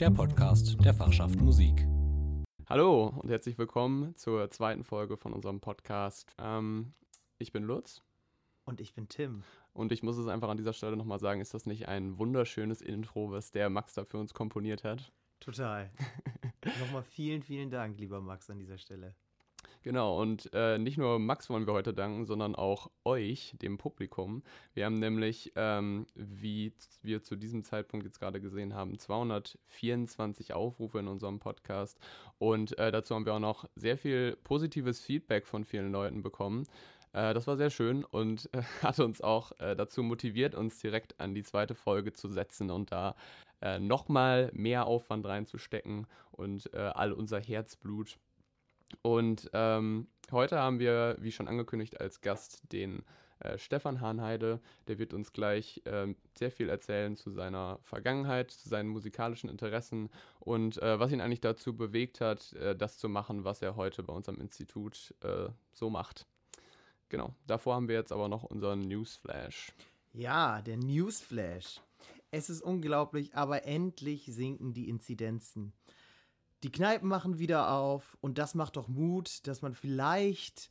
der Podcast der Fachschaft Musik. Hallo und herzlich willkommen zur zweiten Folge von unserem Podcast. Ähm, ich bin Lutz. Und ich bin Tim. Und ich muss es einfach an dieser Stelle nochmal sagen, ist das nicht ein wunderschönes Intro, was der Max da für uns komponiert hat? Total. nochmal vielen, vielen Dank, lieber Max, an dieser Stelle. Genau, und äh, nicht nur Max wollen wir heute danken, sondern auch euch, dem Publikum. Wir haben nämlich, ähm, wie wir zu diesem Zeitpunkt jetzt gerade gesehen haben, 224 Aufrufe in unserem Podcast. Und äh, dazu haben wir auch noch sehr viel positives Feedback von vielen Leuten bekommen. Äh, das war sehr schön und äh, hat uns auch äh, dazu motiviert, uns direkt an die zweite Folge zu setzen und da äh, nochmal mehr Aufwand reinzustecken und all unser Herzblut und ähm, heute haben wir, wie schon angekündigt, als Gast den äh, Stefan Hahnheide. Der wird uns gleich äh, sehr viel erzählen zu seiner Vergangenheit, zu seinen musikalischen Interessen und äh, was ihn eigentlich dazu bewegt hat, äh, das zu machen, was er heute bei uns am Institut äh, so macht. Genau, davor haben wir jetzt aber noch unseren Newsflash. Ja, der Newsflash. Es ist unglaublich, aber endlich sinken die Inzidenzen. Die Kneipen machen wieder auf und das macht doch Mut, dass man vielleicht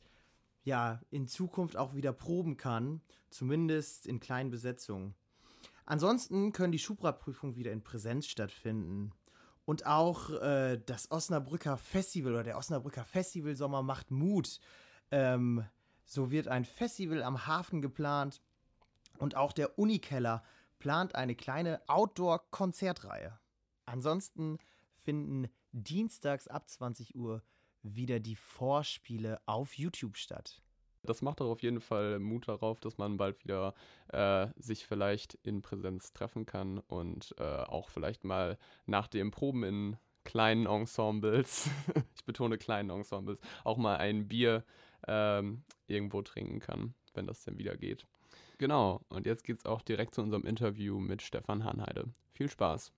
ja in Zukunft auch wieder proben kann, zumindest in kleinen Besetzungen. Ansonsten können die Schubra-Prüfungen wieder in Präsenz stattfinden. Und auch äh, das Osnabrücker Festival oder der Osnabrücker Festivalsommer macht Mut. Ähm, so wird ein Festival am Hafen geplant und auch der Unikeller plant eine kleine Outdoor-Konzertreihe. Ansonsten finden dienstags ab 20 Uhr wieder die Vorspiele auf YouTube statt. Das macht doch auf jeden Fall Mut darauf, dass man bald wieder äh, sich vielleicht in Präsenz treffen kann und äh, auch vielleicht mal nach dem Proben in kleinen Ensembles, ich betone kleinen Ensembles, auch mal ein Bier ähm, irgendwo trinken kann, wenn das denn wieder geht. Genau, und jetzt geht es auch direkt zu unserem Interview mit Stefan Hanheide. Viel Spaß!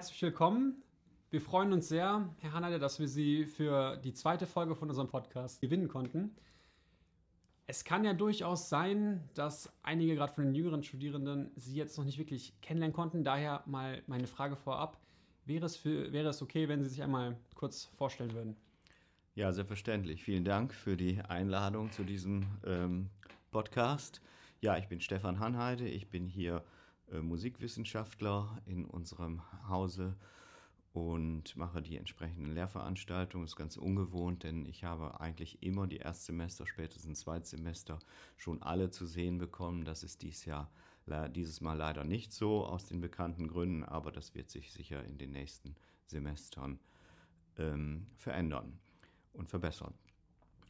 Herzlich willkommen. Wir freuen uns sehr, Herr Hanade, dass wir Sie für die zweite Folge von unserem Podcast gewinnen konnten. Es kann ja durchaus sein, dass einige gerade von den jüngeren Studierenden Sie jetzt noch nicht wirklich kennenlernen konnten. Daher mal meine Frage vorab. Wäre es, für, wäre es okay, wenn Sie sich einmal kurz vorstellen würden? Ja, selbstverständlich. Vielen Dank für die Einladung zu diesem ähm, Podcast. Ja, ich bin Stefan Hanheide. Ich bin hier Musikwissenschaftler in unserem Hause und mache die entsprechenden Lehrveranstaltungen. Das ist ganz ungewohnt, denn ich habe eigentlich immer die Erstsemester, spätestens Zweitsemester schon alle zu sehen bekommen. Das ist dies Jahr, dieses Mal leider nicht so aus den bekannten Gründen, aber das wird sich sicher in den nächsten Semestern ähm, verändern und verbessern.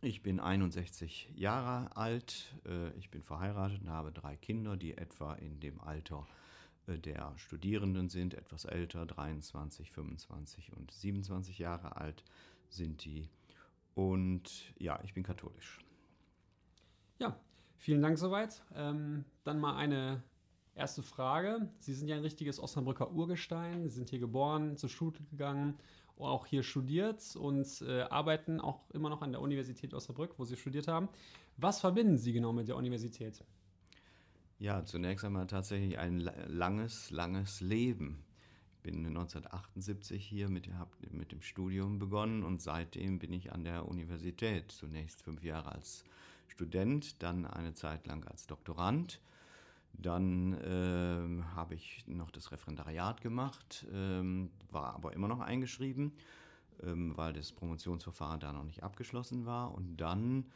Ich bin 61 Jahre alt, äh, ich bin verheiratet und habe drei Kinder, die etwa in dem Alter äh, der Studierenden sind, etwas älter, 23, 25 und 27 Jahre alt sind die. Und ja, ich bin katholisch. Ja, vielen Dank soweit. Ähm, dann mal eine erste Frage. Sie sind ja ein richtiges Osnabrücker Urgestein, Sie sind hier geboren, zur Schule gegangen auch hier studiert und äh, arbeiten auch immer noch an der Universität Osnabrück, wo Sie studiert haben. Was verbinden Sie genau mit der Universität? Ja, zunächst einmal tatsächlich ein langes, langes Leben. Ich bin 1978 hier mit, habe mit dem Studium begonnen und seitdem bin ich an der Universität. Zunächst fünf Jahre als Student, dann eine Zeit lang als Doktorand dann ähm, habe ich noch das Referendariat gemacht, ähm, war aber immer noch eingeschrieben, ähm, weil das Promotionsverfahren da noch nicht abgeschlossen war. Und dann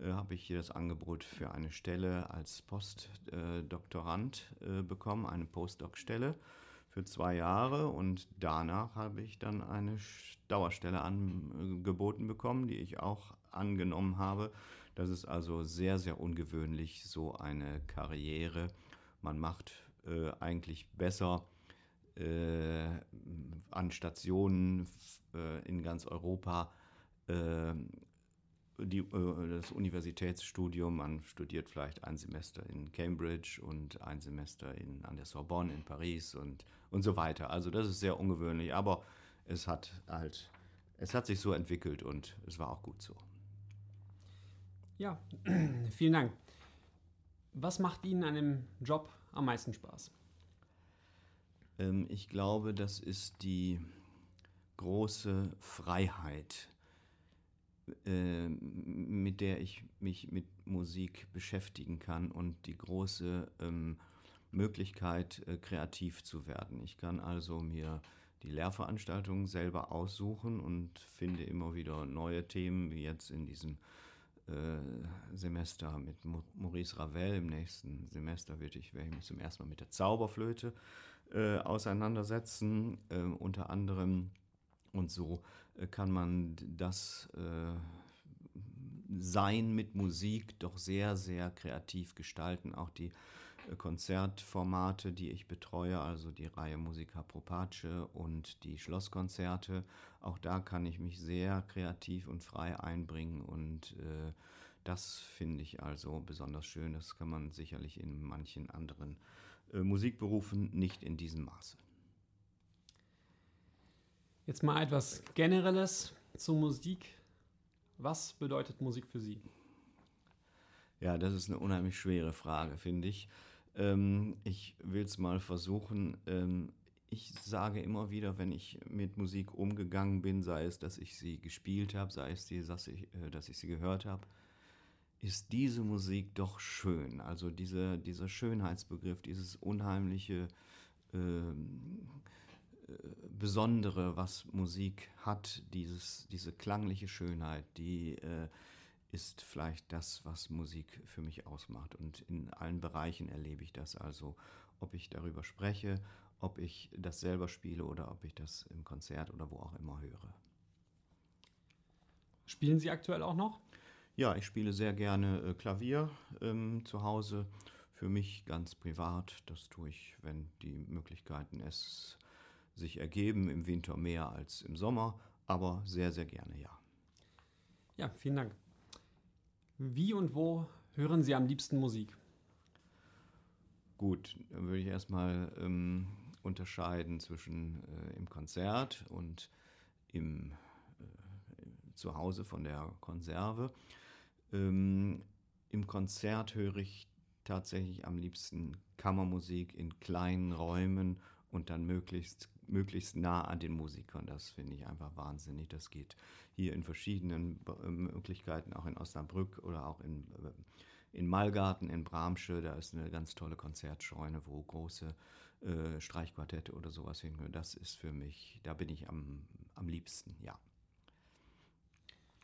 äh, habe ich hier das Angebot für eine Stelle als Postdoktorand äh, bekommen, eine Postdoc-Stelle für zwei Jahre. Und danach habe ich dann eine Dauerstelle angeboten bekommen, die ich auch angenommen habe das ist also sehr, sehr ungewöhnlich, so eine Karriere. Man macht äh, eigentlich besser äh, an Stationen äh, in ganz Europa äh, die, äh, das Universitätsstudium. Man studiert vielleicht ein Semester in Cambridge und ein Semester in, an der Sorbonne in Paris und, und so weiter. Also das ist sehr ungewöhnlich, aber es hat halt, es hat sich so entwickelt und es war auch gut so. Ja, vielen Dank. Was macht Ihnen an dem Job am meisten Spaß? Ähm, ich glaube, das ist die große Freiheit, äh, mit der ich mich mit Musik beschäftigen kann und die große ähm, Möglichkeit, äh, kreativ zu werden. Ich kann also mir die Lehrveranstaltungen selber aussuchen und finde immer wieder neue Themen, wie jetzt in diesem äh, Semester mit Maurice Ravel. Im nächsten Semester werde ich, werde ich mich zum ersten Mal mit der Zauberflöte äh, auseinandersetzen, äh, unter anderem. Und so äh, kann man das äh, Sein mit Musik doch sehr, sehr kreativ gestalten. Auch die Konzertformate, die ich betreue, also die Reihe Musica Pro Pace und die Schlosskonzerte. Auch da kann ich mich sehr kreativ und frei einbringen und äh, das finde ich also besonders schön. Das kann man sicherlich in manchen anderen äh, Musikberufen nicht in diesem Maße. Jetzt mal etwas Generelles zur Musik. Was bedeutet Musik für Sie? Ja, das ist eine unheimlich schwere Frage, finde ich. Ähm, ich will es mal versuchen. Ähm, ich sage immer wieder, wenn ich mit Musik umgegangen bin, sei es, dass ich sie gespielt habe, sei es, dass, ich, äh, dass ich sie gehört habe, ist diese Musik doch schön. Also diese, dieser Schönheitsbegriff, dieses unheimliche, ähm, äh, Besondere, was Musik hat, dieses, diese klangliche Schönheit, die äh, ist vielleicht das, was Musik für mich ausmacht. Und in allen Bereichen erlebe ich das also, ob ich darüber spreche, ob ich das selber spiele oder ob ich das im Konzert oder wo auch immer höre. Spielen Sie aktuell auch noch? Ja, ich spiele sehr gerne äh, Klavier ähm, zu Hause. Für mich ganz privat. Das tue ich, wenn die Möglichkeiten es sich ergeben. Im Winter mehr als im Sommer, aber sehr, sehr gerne, ja. Ja, vielen Dank. Wie und wo hören Sie am liebsten Musik? Gut, dann würde ich erstmal ähm, unterscheiden zwischen äh, im Konzert und im äh, Zuhause von der Konserve. Ähm, Im Konzert höre ich tatsächlich am liebsten Kammermusik in kleinen Räumen und dann möglichst, möglichst nah an den Musikern. Das finde ich einfach wahnsinnig. Das geht hier in verschiedenen äh, Möglichkeiten, auch in Osnabrück oder auch in, äh, in Malgarten, in Bramsche. Da ist eine ganz tolle Konzertscheune, wo große äh, Streichquartette oder sowas hingehören. Das ist für mich, da bin ich am, am liebsten, ja.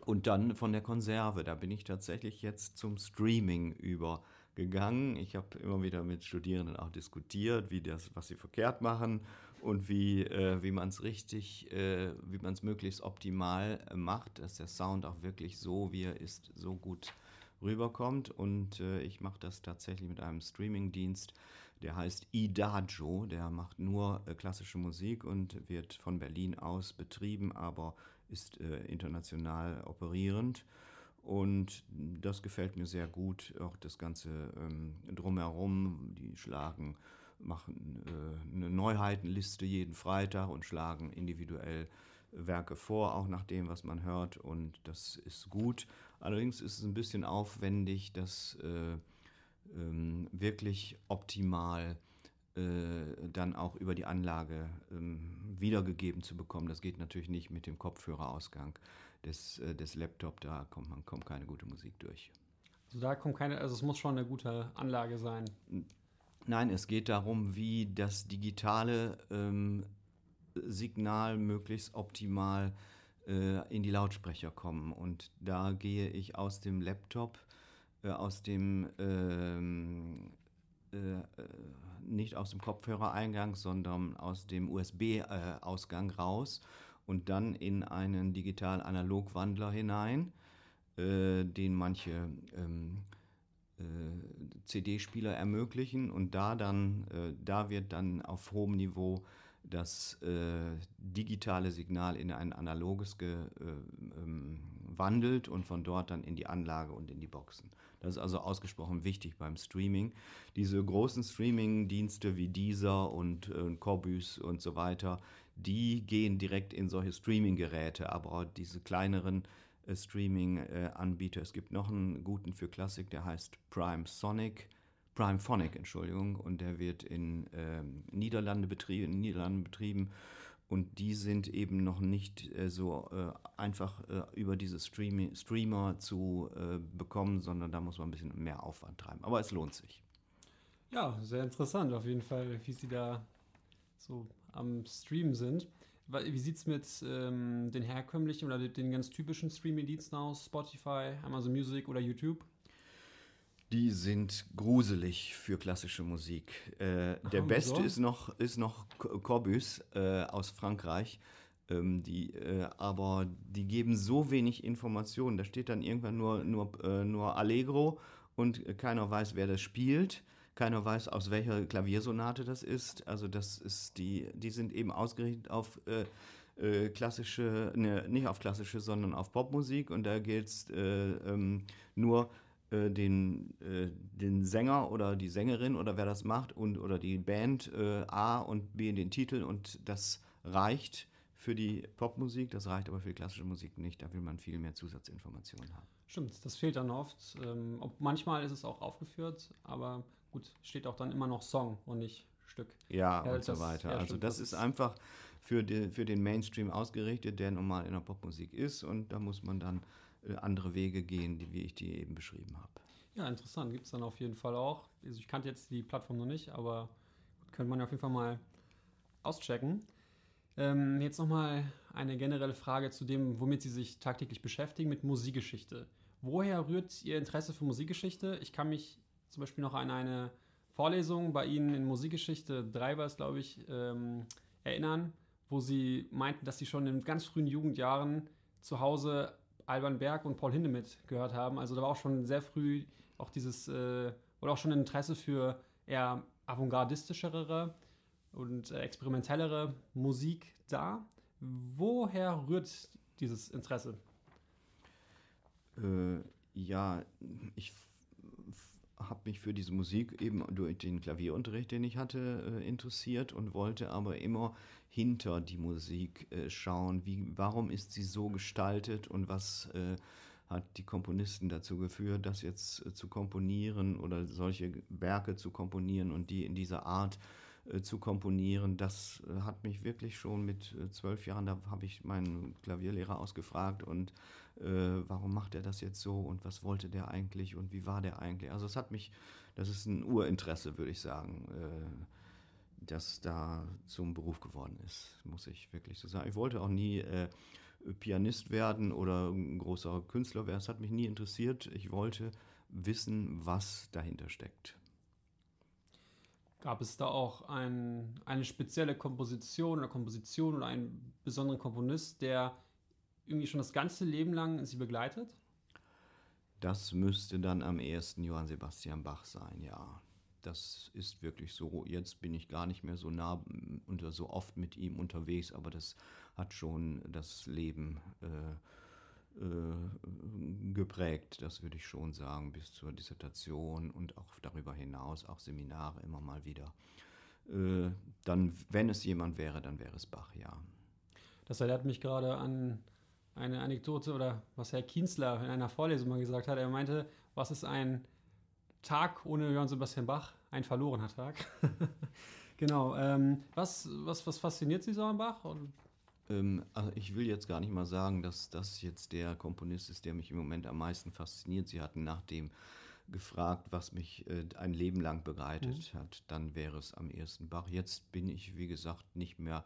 Und dann von der Konserve, da bin ich tatsächlich jetzt zum Streaming übergegangen. Ich habe immer wieder mit Studierenden auch diskutiert, wie das, was sie verkehrt machen und wie, äh, wie man es richtig, äh, wie man es möglichst optimal äh, macht, dass der Sound auch wirklich so, wie er ist, so gut rüberkommt. Und äh, ich mache das tatsächlich mit einem Streaming-Dienst, der heißt Idajo. Der macht nur äh, klassische Musik und wird von Berlin aus betrieben, aber ist international operierend. Und das gefällt mir sehr gut, auch das Ganze ähm, drumherum. Die schlagen, machen äh, eine Neuheitenliste jeden Freitag und schlagen individuell Werke vor, auch nach dem, was man hört. Und das ist gut. Allerdings ist es ein bisschen aufwendig, das äh, ähm, wirklich optimal äh, dann auch über die Anlage ähm, wiedergegeben zu bekommen. Das geht natürlich nicht mit dem Kopfhörerausgang des, äh, des Laptop, da kommt man kommt keine gute Musik durch. Also da kommt keine, also es muss schon eine gute Anlage sein. Nein, es geht darum, wie das digitale ähm, Signal möglichst optimal äh, in die Lautsprecher kommen. Und da gehe ich aus dem Laptop, äh, aus dem ähm, äh, äh, nicht aus dem Kopfhörereingang, sondern aus dem USB-Ausgang raus und dann in einen Digital-Analog-Wandler hinein, äh, den manche ähm, äh, CD-Spieler ermöglichen und da dann, äh, da wird dann auf hohem Niveau das äh, digitale Signal in ein analoges gewandelt äh, ähm, und von dort dann in die Anlage und in die Boxen. Das ist also ausgesprochen wichtig beim Streaming. Diese großen Streaming-Dienste wie Deezer und äh, Corbus und so weiter, die gehen direkt in solche Streaming-Geräte, aber diese kleineren äh, Streaming-Anbieter, es gibt noch einen guten für Klassik, der heißt Prime Sonic Prime Phonic, Entschuldigung, und der wird in ähm, Niederlande betrieben, in Niederlanden betrieben. Und die sind eben noch nicht äh, so äh, einfach äh, über diese Stream Streamer zu äh, bekommen, sondern da muss man ein bisschen mehr Aufwand treiben. Aber es lohnt sich. Ja, sehr interessant auf jeden Fall, wie Sie da so am Stream sind. Wie sieht es mit ähm, den herkömmlichen oder den ganz typischen Streaming-Diensten aus? Spotify, Amazon Music oder YouTube? Die sind gruselig für klassische Musik. Äh, der beste so? ist noch, ist noch Corbus äh, aus Frankreich. Ähm, die, äh, aber die geben so wenig Informationen. Da steht dann irgendwann nur, nur, äh, nur Allegro und keiner weiß, wer das spielt. Keiner weiß, aus welcher Klaviersonate das ist. Also das ist die, die sind eben ausgerichtet auf äh, äh, klassische, ne, nicht auf klassische, sondern auf Popmusik und da gilt es ähm, nur äh, den, äh, den Sänger oder die Sängerin oder wer das macht und oder die Band äh, A und B in den Titel und das reicht für die Popmusik, das reicht aber für die klassische Musik nicht. Da will man viel mehr Zusatzinformationen haben. Stimmt, das fehlt dann oft. Ähm, manchmal ist es auch aufgeführt, aber gut, steht auch dann immer noch Song und nicht Stück. Ja, ja und so weiter. Ja, also stimmt, das, das ist einfach für, die, für den Mainstream ausgerichtet, der normal in der Popmusik ist und da muss man dann äh, andere Wege gehen, die, wie ich die eben beschrieben habe. Ja, interessant. Gibt es dann auf jeden Fall auch. Also ich kannte jetzt die Plattform noch nicht, aber könnte man ja auf jeden Fall mal auschecken. Ähm, jetzt nochmal eine generelle Frage zu dem, womit Sie sich tagtäglich beschäftigen, mit Musikgeschichte. Woher rührt Ihr Interesse für Musikgeschichte? Ich kann mich zum Beispiel noch an eine Vorlesung bei Ihnen in Musikgeschichte 3 war es, glaube ich, ähm, erinnern, wo Sie meinten, dass Sie schon in ganz frühen Jugendjahren zu Hause Alban Berg und Paul Hindemith gehört haben. Also da war auch schon sehr früh auch dieses, äh, oder auch schon Interesse für eher avantgardistischere und äh, experimentellere Musik da. Woher rührt dieses Interesse? Äh, ja, ich habe mich für diese Musik eben durch den Klavierunterricht, den ich hatte, äh, interessiert und wollte aber immer hinter die Musik äh, schauen. Wie, warum ist sie so gestaltet und was äh, hat die Komponisten dazu geführt, das jetzt zu komponieren oder solche Werke zu komponieren und die in dieser Art äh, zu komponieren. Das äh, hat mich wirklich schon mit zwölf Jahren, da habe ich meinen Klavierlehrer ausgefragt und äh, warum macht er das jetzt so und was wollte der eigentlich und wie war der eigentlich. Also es hat mich, das ist ein Urinteresse, würde ich sagen, äh, das da zum Beruf geworden ist, muss ich wirklich so sagen. Ich wollte auch nie äh, Pianist werden oder ein großer Künstler werden, es hat mich nie interessiert. Ich wollte wissen, was dahinter steckt. Gab es da auch ein, eine spezielle Komposition oder Komposition oder einen besonderen Komponist, der irgendwie schon das ganze Leben lang sie begleitet? Das müsste dann am ersten Johann Sebastian Bach sein, ja. Das ist wirklich so. Jetzt bin ich gar nicht mehr so nah und so oft mit ihm unterwegs, aber das hat schon das Leben äh, äh, geprägt, das würde ich schon sagen, bis zur Dissertation und auch darüber hinaus, auch Seminare immer mal wieder. Äh, dann, wenn es jemand wäre, dann wäre es Bach, ja. Das erinnert mich gerade an eine Anekdote oder was Herr Kienzler in einer Vorlesung mal gesagt hat. Er meinte, was ist ein Tag ohne Johann Sebastian Bach? Ein verlorener Tag. genau. Ähm, was, was, was fasziniert Sie so an Bach? Ähm, also ich will jetzt gar nicht mal sagen, dass das jetzt der Komponist ist, der mich im Moment am meisten fasziniert. Sie hatten nach dem gefragt, was mich äh, ein Leben lang begleitet mhm. hat, dann wäre es am ersten Bach. Jetzt bin ich, wie gesagt, nicht mehr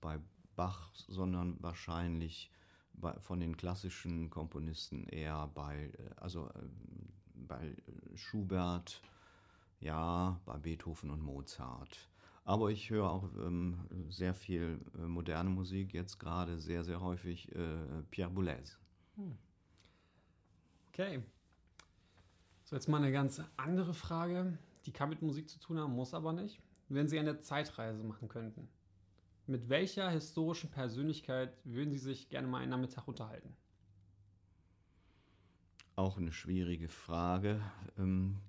bei Bach, sondern wahrscheinlich bei, von den klassischen Komponisten eher bei, äh, also äh, bei Schubert, ja, bei Beethoven und Mozart. Aber ich höre auch ähm, sehr viel äh, moderne Musik, jetzt gerade sehr, sehr häufig äh, Pierre Boulez. Hm. Okay. So, jetzt mal eine ganz andere Frage. Die kann mit Musik zu tun haben, muss aber nicht. Wenn Sie eine Zeitreise machen könnten, Mit welcher historischen Persönlichkeit würden Sie sich gerne mal einen Nachmittag unterhalten? Auch eine schwierige Frage. Ähm,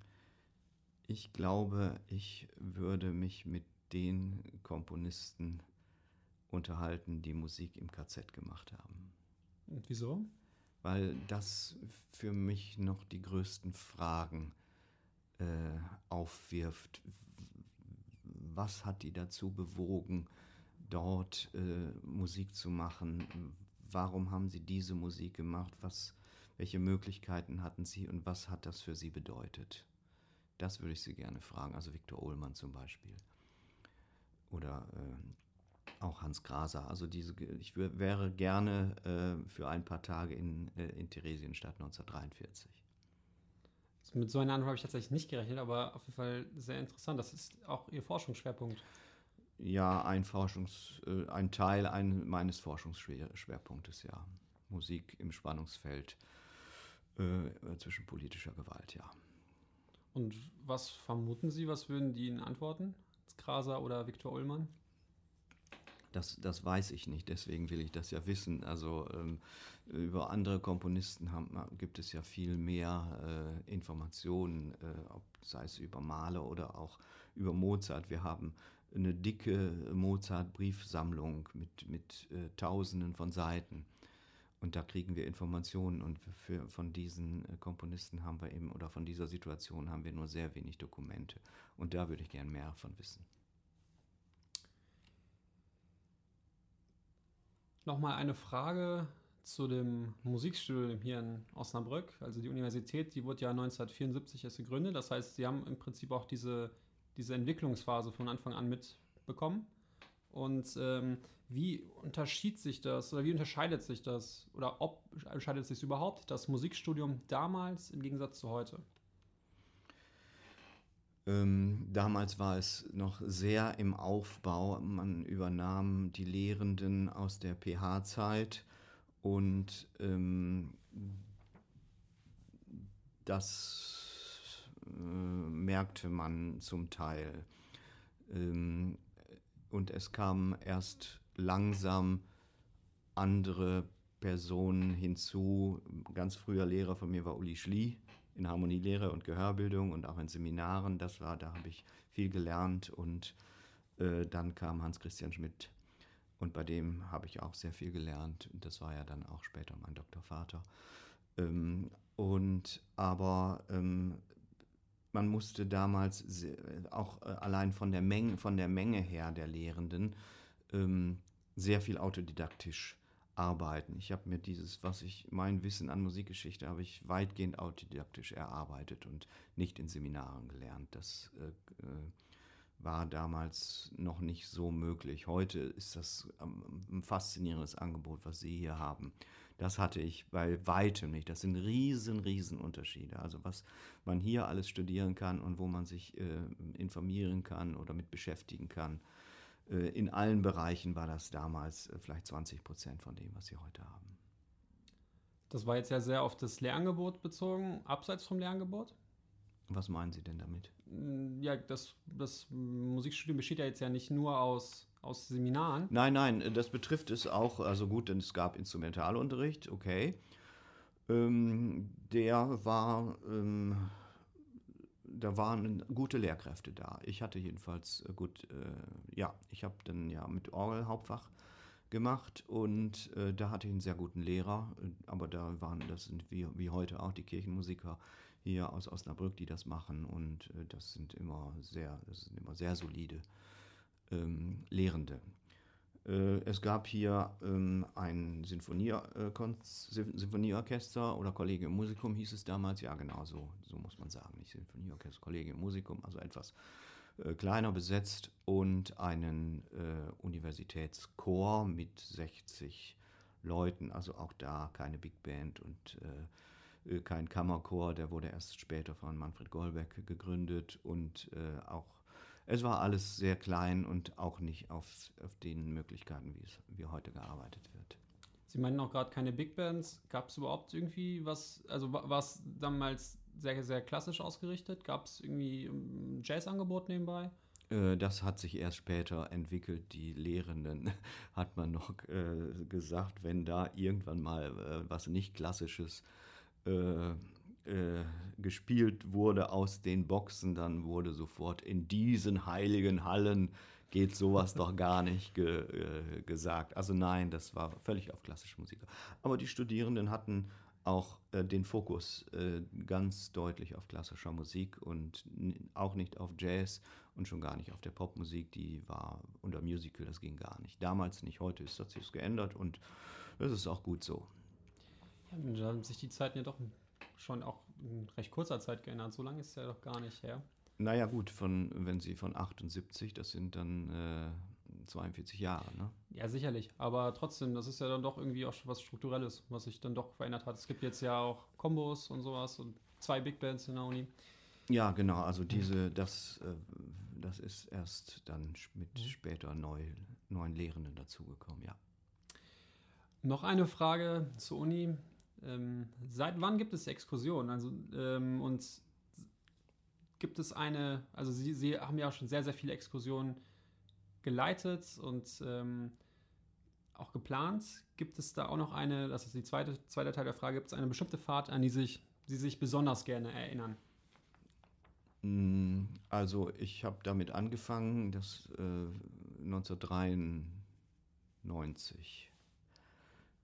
ich glaube, ich würde mich mit den Komponisten unterhalten, die Musik im KZ gemacht haben. Und wieso? Weil das für mich noch die größten Fragen äh, aufwirft. Was hat die dazu bewogen, dort äh, Musik zu machen? Warum haben sie diese Musik gemacht? Was, welche Möglichkeiten hatten sie und was hat das für sie bedeutet? Das würde ich sie gerne fragen. Also Viktor Ullmann zum Beispiel. Oder äh, auch Hans Graser. Also diese, ich wäre gerne äh, für ein paar Tage in, äh, in Theresienstadt 1943. Mit so einer Antwort habe ich tatsächlich nicht gerechnet, aber auf jeden Fall sehr interessant. Das ist auch Ihr Forschungsschwerpunkt. Ja, ein Forschungs, äh, ein Teil ein, meines Forschungsschwerpunktes, ja. Musik im Spannungsfeld äh, zwischen politischer Gewalt, ja. Und was vermuten Sie, was würden die Ihnen antworten? Graser oder Viktor Ullmann? Das, das weiß ich nicht, deswegen will ich das ja wissen. Also ähm, über andere Komponisten haben, gibt es ja viel mehr äh, Informationen, äh, ob, sei es über Mahler oder auch über Mozart. Wir haben eine dicke Mozart-Briefsammlung mit, mit äh, Tausenden von Seiten. Und da kriegen wir Informationen und für, von diesen äh, Komponisten haben wir eben, oder von dieser Situation haben wir nur sehr wenig Dokumente. Und da würde ich gern mehr von wissen. Nochmal eine Frage zu dem Musikstudium hier in Osnabrück. Also die Universität, die wurde ja 1974 erst gegründet. Das heißt, Sie haben im Prinzip auch diese, diese Entwicklungsphase von Anfang an mitbekommen. Und ähm, wie unterschied sich das oder wie unterscheidet sich das oder ob unterscheidet sich überhaupt das Musikstudium damals im Gegensatz zu heute? Ähm, damals war es noch sehr im Aufbau. Man übernahm die Lehrenden aus der PH-Zeit und ähm, das äh, merkte man zum Teil. Ähm, und es kamen erst langsam andere Personen hinzu. Ganz früher Lehrer von mir war Uli Schlie in Harmonielehre und Gehörbildung und auch in Seminaren. Das war, da habe ich viel gelernt und äh, dann kam Hans-Christian Schmidt und bei dem habe ich auch sehr viel gelernt. Und das war ja dann auch später mein Doktorvater. Ähm, und aber ähm, man musste damals auch äh, allein von der Menge, von der Menge her der Lehrenden ähm, sehr viel autodidaktisch arbeiten. Ich habe mir dieses, was ich, mein Wissen an Musikgeschichte habe ich weitgehend autodidaktisch erarbeitet und nicht in Seminaren gelernt. Das äh, äh war damals noch nicht so möglich. Heute ist das ähm, ein faszinierendes Angebot, was Sie hier haben. Das hatte ich bei weitem nicht. Das sind riesen, riesen Unterschiede. Also was man hier alles studieren kann und wo man sich äh, informieren kann oder mit beschäftigen kann. Äh, in allen Bereichen war das damals äh, vielleicht 20 Prozent von dem, was sie heute haben. Das war jetzt ja sehr auf das Lehrangebot bezogen, abseits vom Lehrangebot. Was meinen Sie denn damit? Mm, ja, das, das Musikstudium besteht ja jetzt ja nicht nur aus aus Seminaren? Nein, nein, das betrifft es auch, also gut, denn es gab Instrumentalunterricht, okay. Ähm, der war, ähm, da waren gute Lehrkräfte da. Ich hatte jedenfalls äh, gut, äh, ja, ich habe dann ja mit Orgel Hauptfach gemacht und äh, da hatte ich einen sehr guten Lehrer, aber da waren, das sind wie, wie heute auch die Kirchenmusiker hier aus Osnabrück, die das machen und äh, das sind immer sehr, das sind immer sehr solide ähm, Lehrende. Äh, es gab hier ähm, ein äh, Sinfonieorchester oder Collegium Musicum hieß es damals, ja genau so, so muss man sagen, nicht Sinfonieorchester, Collegium Musicum, also etwas äh, kleiner besetzt und einen äh, Universitätschor mit 60 Leuten, also auch da keine Big Band und äh, kein Kammerchor, der wurde erst später von Manfred Goldbeck gegründet und auch es war alles sehr klein und auch nicht auf, auf den Möglichkeiten, wie es wie heute gearbeitet wird. Sie meinen auch gerade keine Big Bands. Gab es überhaupt irgendwie was, also war es damals sehr, sehr klassisch ausgerichtet? Gab es irgendwie ein Jazz-Angebot nebenbei? Äh, das hat sich erst später entwickelt. Die Lehrenden hat man noch äh, gesagt, wenn da irgendwann mal äh, was nicht Klassisches äh, gespielt wurde aus den Boxen, dann wurde sofort in diesen heiligen Hallen geht sowas doch gar nicht ge, äh, gesagt. Also nein, das war völlig auf klassische Musik. Aber die Studierenden hatten auch äh, den Fokus äh, ganz deutlich auf klassischer Musik und auch nicht auf Jazz und schon gar nicht auf der Popmusik. Die war unter Musical, das ging gar nicht. Damals nicht, heute ist das sich geändert und das ist auch gut so. Ja, da haben sich die Zeiten ja doch schon auch in recht kurzer Zeit geändert. So lange ist es ja doch gar nicht her. Naja, gut, von, wenn Sie von 78, das sind dann äh, 42 Jahre, ne? Ja, sicherlich. Aber trotzdem, das ist ja dann doch irgendwie auch was Strukturelles, was sich dann doch verändert hat. Es gibt jetzt ja auch Kombos und sowas und zwei Big Bands in der Uni. Ja, genau. Also diese, das, äh, das ist erst dann mit mhm. später neu, neuen Lehrenden dazugekommen, ja. Noch eine Frage zur Uni. Ähm, seit wann gibt es Exkursionen? Also, ähm, und gibt es eine, also Sie, Sie haben ja schon sehr, sehr viele Exkursionen geleitet und ähm, auch geplant. Gibt es da auch noch eine, das ist die zweite, zweite Teil der Frage, gibt es eine bestimmte Fahrt, an die sich, Sie sich besonders gerne erinnern? Mm, also ich habe damit angefangen, das äh, 1993.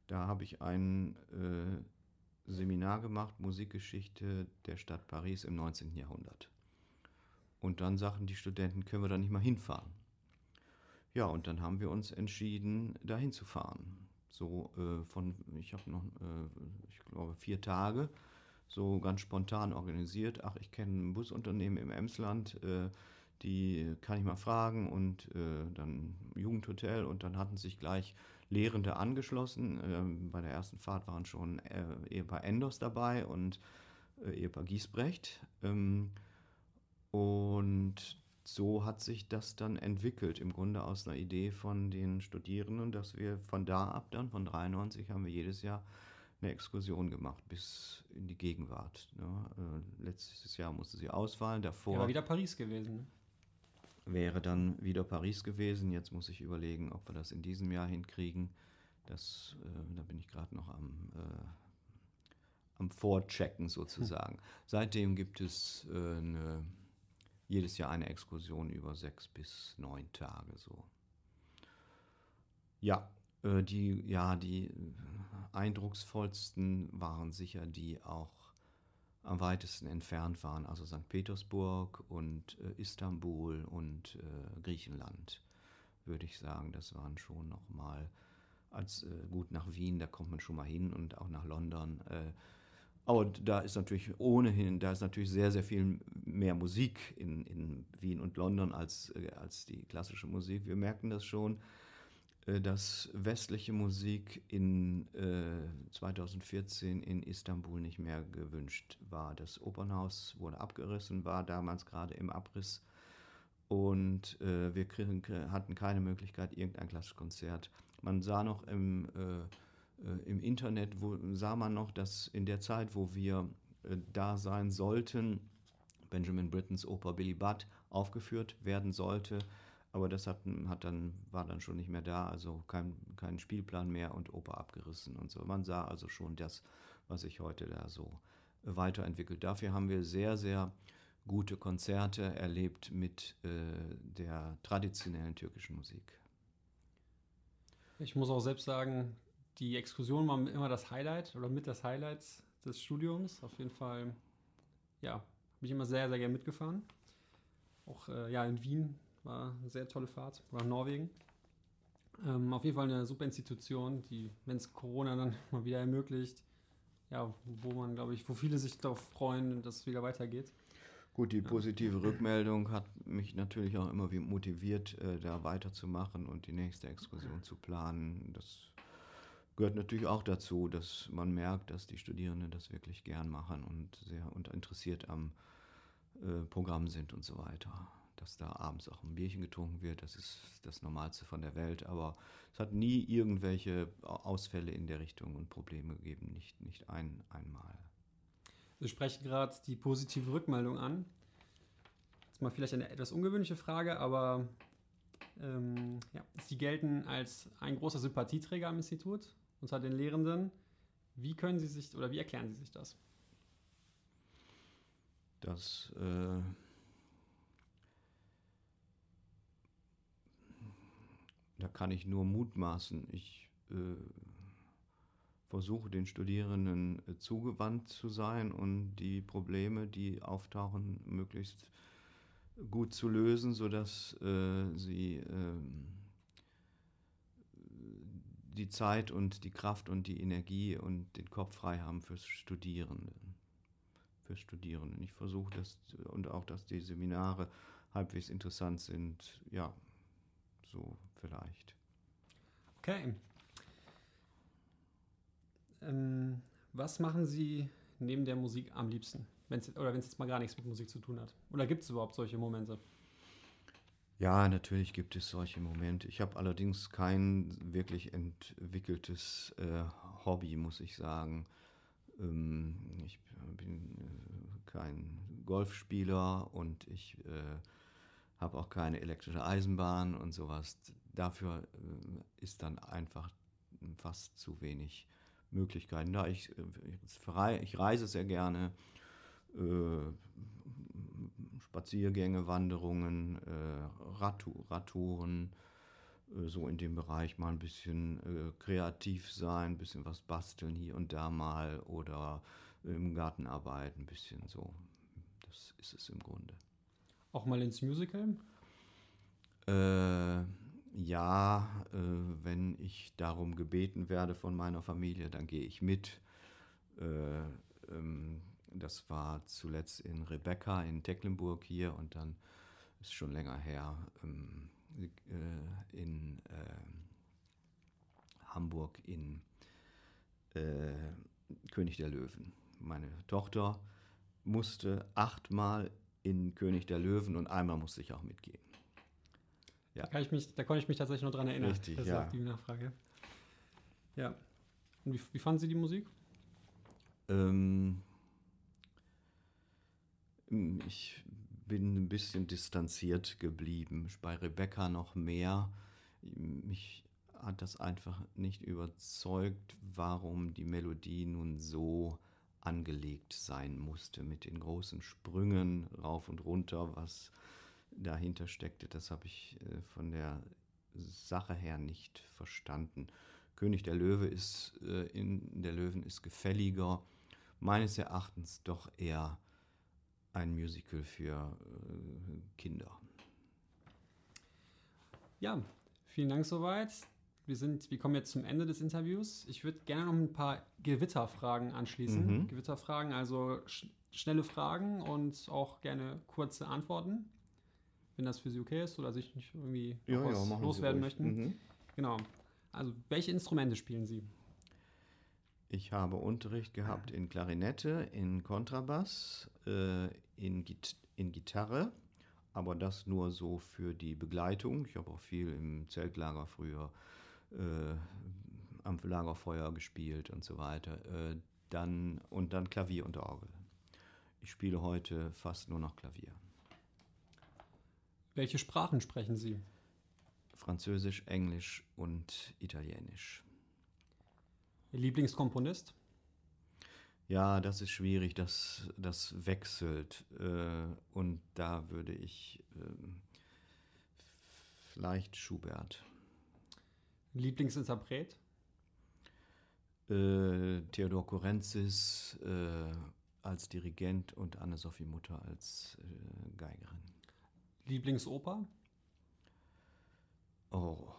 Da habe ich ein äh, Seminar gemacht, Musikgeschichte der Stadt Paris im 19. Jahrhundert. Und dann sagten die Studenten, können wir da nicht mal hinfahren? Ja, und dann haben wir uns entschieden, dahin zu fahren. So äh, von, ich habe noch, äh, ich glaube, vier Tage, so ganz spontan organisiert. Ach, ich kenne ein Busunternehmen im Emsland, äh, die kann ich mal fragen und äh, dann Jugendhotel und dann hatten sich gleich Lehrende angeschlossen. Ähm, bei der ersten Fahrt waren schon äh, Ehepaar Enders dabei und äh, Ehepaar Giesbrecht. Ähm, und so hat sich das dann entwickelt, im Grunde aus einer Idee von den Studierenden, dass wir von da ab dann, von 93, haben wir jedes Jahr eine Exkursion gemacht bis in die Gegenwart. Ne? Äh, letztes Jahr musste sie ausfallen, davor. Ja, war wieder Paris gewesen. Ne? Wäre dann wieder Paris gewesen. Jetzt muss ich überlegen, ob wir das in diesem Jahr hinkriegen. Das, äh, da bin ich gerade noch am, äh, am Vorchecken sozusagen. Hm. Seitdem gibt es äh, eine jedes Jahr eine Exkursion über sechs bis neun Tage so. Ja, äh, die, ja, die äh, eindrucksvollsten waren sicher die auch am weitesten entfernt waren, also St. Petersburg und äh, Istanbul und äh, Griechenland, würde ich sagen. Das waren schon nochmal, als äh, gut nach Wien, da kommt man schon mal hin und auch nach London. Äh, aber da ist natürlich ohnehin, da ist natürlich sehr, sehr viel mehr Musik in, in Wien und London als, äh, als die klassische Musik. Wir merken das schon, dass westliche Musik in äh, 2014 in Istanbul nicht mehr gewünscht war. Das Opernhaus wurde abgerissen, war damals gerade im Abriss und äh, wir kriegen, hatten keine Möglichkeit, irgendein klassisches Konzert. Man sah noch im äh, äh, im Internet wo, sah man noch, dass in der Zeit, wo wir äh, da sein sollten, Benjamin Brittons Oper Billy Budd aufgeführt werden sollte. Aber das hat, hat dann, war dann schon nicht mehr da, also kein, kein Spielplan mehr und Oper abgerissen und so. Man sah also schon das, was sich heute da so weiterentwickelt. Dafür haben wir sehr, sehr gute Konzerte erlebt mit äh, der traditionellen türkischen Musik. Ich muss auch selbst sagen, die Exkursion war immer das Highlight oder mit das Highlight des Studiums. Auf jeden Fall, ja, habe ich immer sehr, sehr gerne mitgefahren. Auch äh, ja, in Wien war eine sehr tolle Fahrt, oder Norwegen. Ähm, auf jeden Fall eine super Institution, die, wenn es Corona dann mal wieder ermöglicht, ja, wo man, glaube ich, wo viele sich darauf freuen, dass es wieder weitergeht. Gut, die positive Rückmeldung hat mich natürlich auch immer motiviert, äh, da weiterzumachen und die nächste Exkursion zu planen. Das gehört natürlich auch dazu, dass man merkt, dass die Studierenden das wirklich gern machen und sehr und interessiert am äh, Programm sind und so weiter. Dass da abends auch ein Bierchen getrunken wird, das ist das Normalste von der Welt, aber es hat nie irgendwelche Ausfälle in der Richtung und Probleme gegeben, nicht, nicht ein, einmal. Wir sprechen gerade die positive Rückmeldung an. Jetzt mal vielleicht eine etwas ungewöhnliche Frage, aber ähm, ja, Sie gelten als ein großer Sympathieträger am Institut unter den Lehrenden. Wie können Sie sich oder wie erklären Sie sich das? Das äh, da kann ich nur mutmaßen. Ich äh, versuche den Studierenden äh, zugewandt zu sein und die Probleme, die auftauchen, möglichst gut zu lösen, sodass äh, sie ähm, die Zeit und die Kraft und die Energie und den Kopf frei haben fürs Studieren. Fürs Studieren. Ich versuche das und auch, dass die Seminare halbwegs interessant sind. Ja, so vielleicht. Okay. Ähm, was machen Sie neben der Musik am liebsten? Wenn's, oder wenn es jetzt mal gar nichts mit Musik zu tun hat? Oder gibt es überhaupt solche Momente? Ja, natürlich gibt es solche Momente. Ich habe allerdings kein wirklich entwickeltes äh, Hobby, muss ich sagen. Ähm, ich bin äh, kein Golfspieler und ich äh, habe auch keine elektrische Eisenbahn und sowas. Dafür äh, ist dann einfach fast zu wenig Möglichkeiten da. Ich, äh, ich reise sehr gerne. Äh, Spaziergänge, Wanderungen, Radtouren, so in dem Bereich mal ein bisschen kreativ sein, ein bisschen was basteln hier und da mal oder im Garten arbeiten, ein bisschen so. Das ist es im Grunde. Auch mal ins Musical? Äh, ja, äh, wenn ich darum gebeten werde von meiner Familie, dann gehe ich mit. Äh, ähm, das war zuletzt in Rebecca in Tecklenburg hier und dann ist schon länger her ähm, äh, in ähm, Hamburg in äh, König der Löwen. Meine Tochter musste achtmal in König der Löwen und einmal musste ich auch mitgehen. Ja. Da, kann ich mich, da konnte ich mich tatsächlich noch dran erinnern. Richtig, das ja. ist die Nachfrage. Ja. Und wie, wie fanden Sie die Musik? Ähm, ich bin ein bisschen distanziert geblieben. Bei Rebecca noch mehr. Mich hat das einfach nicht überzeugt, warum die Melodie nun so angelegt sein musste mit den großen Sprüngen rauf und runter, was dahinter steckte. Das habe ich äh, von der Sache her nicht verstanden. König der Löwe ist äh, in der Löwen ist gefälliger, meines Erachtens doch eher ein Musical für äh, Kinder. Ja, vielen Dank soweit. Wir, sind, wir kommen jetzt zum Ende des Interviews. Ich würde gerne noch ein paar Gewitterfragen anschließen. Mhm. Gewitterfragen, also sch schnelle Fragen und auch gerne kurze Antworten, wenn das für Sie okay ist oder sich nicht irgendwie Ja, ja, loswerden möchten. Mhm. Genau. Also, welche Instrumente spielen Sie? Ich habe Unterricht gehabt in Klarinette, in Kontrabass, äh, in, Git in Gitarre, aber das nur so für die Begleitung. Ich habe auch viel im Zeltlager früher äh, am Lagerfeuer gespielt und so weiter. Äh, dann, und dann Klavier und Orgel. Ich spiele heute fast nur noch Klavier. Welche Sprachen sprechen Sie? Französisch, Englisch und Italienisch. Ihr Lieblingskomponist? Ja, das ist schwierig, das, das wechselt. Äh, und da würde ich ähm, vielleicht Schubert. Lieblingsinterpret? Äh, Theodor Kurenzis äh, als Dirigent und Anne-Sophie Mutter als äh, Geigerin. Lieblingsoper? Oh.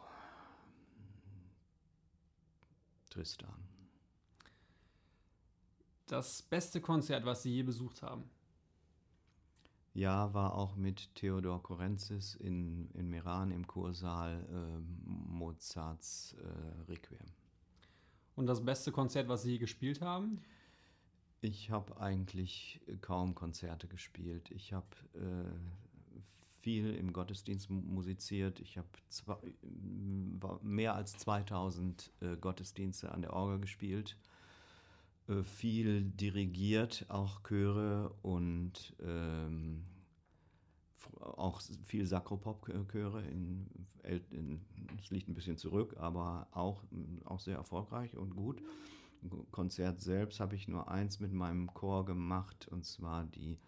Tristan. Das beste Konzert, was Sie je besucht haben? Ja, war auch mit Theodor Korenzis in, in Meran im Kursaal äh, Mozarts äh, Requiem. Und das beste Konzert, was Sie je gespielt haben? Ich habe eigentlich kaum Konzerte gespielt. Ich habe äh, viel im Gottesdienst mu- musiziert. Ich habe mehr als 2000 äh, Gottesdienste an der Orgel gespielt. Äh, viel dirigiert, auch Chöre und ähm, auch viel Sakropop-Chöre. In, es liegt ein bisschen zurück, aber auch, auch sehr erfolgreich und gut. Konzert selbst habe ich nur eins mit meinem Chor gemacht, und zwar die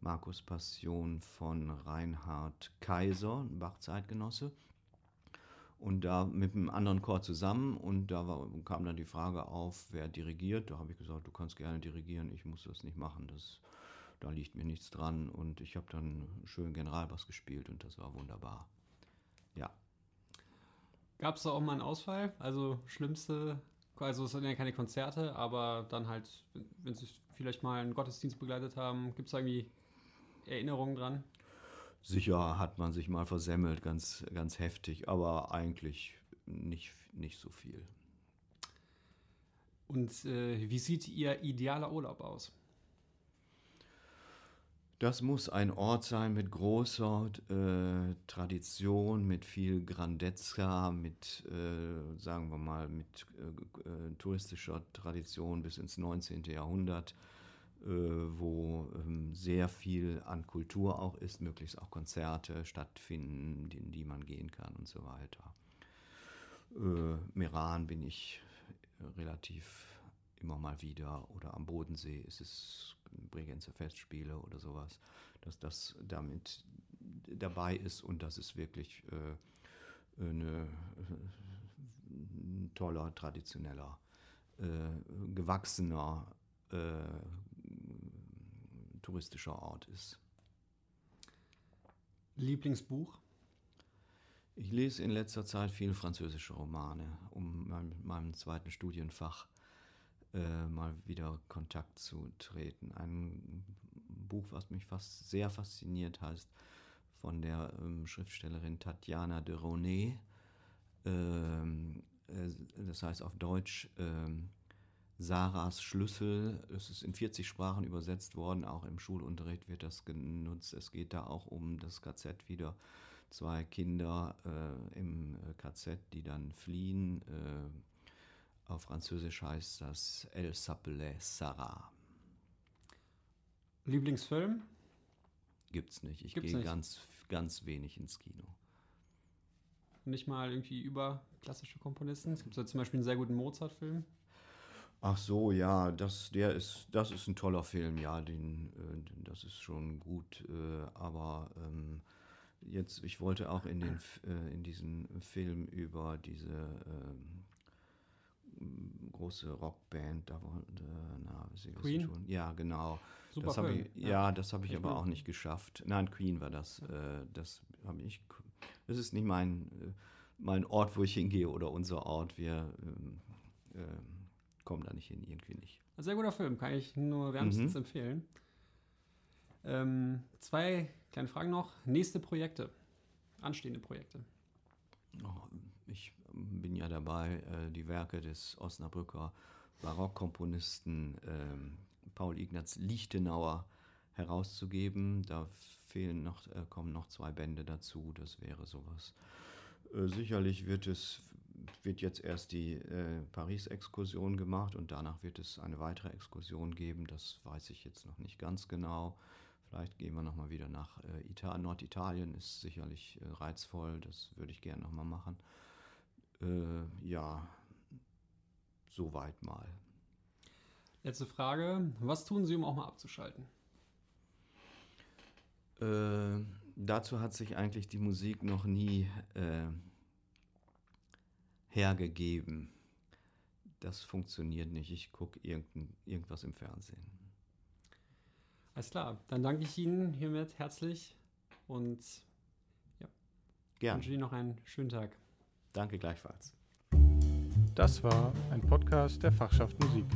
Markus Passion von Reinhard Kaiser, Bach-Zeitgenosse. Und da mit einem anderen Chor zusammen und da war, kam dann die Frage auf, wer dirigiert. Da habe ich gesagt, du kannst gerne dirigieren, ich muss das nicht machen, das, da liegt mir nichts dran. Und ich habe dann schön Generalbass gespielt und das war wunderbar. Ja. Gab es da auch mal einen Ausfall? Also schlimmste, also es sind ja keine Konzerte, aber dann halt, wenn Sie vielleicht mal einen Gottesdienst begleitet haben, gibt es da irgendwie Erinnerungen dran? Sicher hat man sich mal versemmelt, ganz, ganz heftig, aber eigentlich nicht, nicht so viel. Und äh, wie sieht Ihr idealer Urlaub aus? Das muss ein Ort sein mit großer äh, Tradition, mit viel Grandezza, mit, äh, sagen wir mal, mit äh, äh touristischer Tradition bis ins 19. Jahrhundert wo ähm, sehr viel an Kultur auch ist, möglichst auch Konzerte stattfinden, in die man gehen kann und so weiter. Äh, Meran bin ich relativ immer mal wieder oder am Bodensee ist es Bregenzer Festspiele oder sowas, dass das damit dabei ist und das ist wirklich äh, eine, ein toller, traditioneller, äh, gewachsener äh, touristischer Ort ist. Lieblingsbuch? Ich lese in letzter Zeit viele französische Romane, um mit meinem zweiten Studienfach äh, mal wieder Kontakt zu treten. Ein Buch, was mich fast sehr fasziniert, heißt von der ähm, Schriftstellerin Tatjana de Ronet. Ähm, äh, das heißt auf Deutsch ähm, Sarahs Schlüssel. Es ist in 40 Sprachen übersetzt worden, auch im Schulunterricht wird das genutzt. Es geht da auch um das KZ wieder. Zwei Kinder äh, im äh, KZ, die dann fliehen. Äh, auf Französisch heißt das El s'appelait Sarah. Lieblingsfilm? Gibt's nicht. Ich gehe ganz, ganz wenig ins Kino. Nicht mal irgendwie über klassische Komponisten? Es gibt ja zum Beispiel einen sehr guten Mozart-Film. Ach so, ja, das, der ist, das ist ein toller Film, ja, den, äh, das ist schon gut, äh, aber ähm, jetzt, ich wollte auch in, den, äh, in diesen Film über diese ähm, große Rockband, da war, na, Sie Queen? Schon. Ja, genau. Super das Film. Ich, ja, ja, das habe ich aber gut. auch nicht geschafft. Nein, Queen war das. Das habe ich. Das ist nicht mein, mein Ort, wo ich hingehe oder unser Ort. Wir ähm, ähm komme da nicht hin, irgendwie nicht. Ein sehr guter Film, kann ich nur wärmstens mhm. empfehlen. Ähm, zwei kleine Fragen noch. Nächste Projekte, anstehende Projekte. Oh, ich bin ja dabei, äh, die Werke des Osnabrücker Barockkomponisten äh, Paul Ignaz Lichtenauer herauszugeben. Da fehlen noch, äh, kommen noch zwei Bände dazu. Das wäre sowas. Äh, sicherlich wird es wird jetzt erst die äh, Paris-Exkursion gemacht und danach wird es eine weitere Exkursion geben. Das weiß ich jetzt noch nicht ganz genau. Vielleicht gehen wir nochmal wieder nach äh, Italien. Norditalien ist sicherlich äh, reizvoll, das würde ich gerne nochmal machen. Äh, ja, soweit mal. Letzte Frage. Was tun Sie, um auch mal abzuschalten? Äh, dazu hat sich eigentlich die Musik noch nie äh, hergegeben. Das funktioniert nicht. Ich gucke irgendwas im Fernsehen. Alles klar. Dann danke ich Ihnen hiermit herzlich und ja, Gern. wünsche Ihnen noch einen schönen Tag. Danke gleichfalls. Das war ein Podcast der Fachschaft Musik.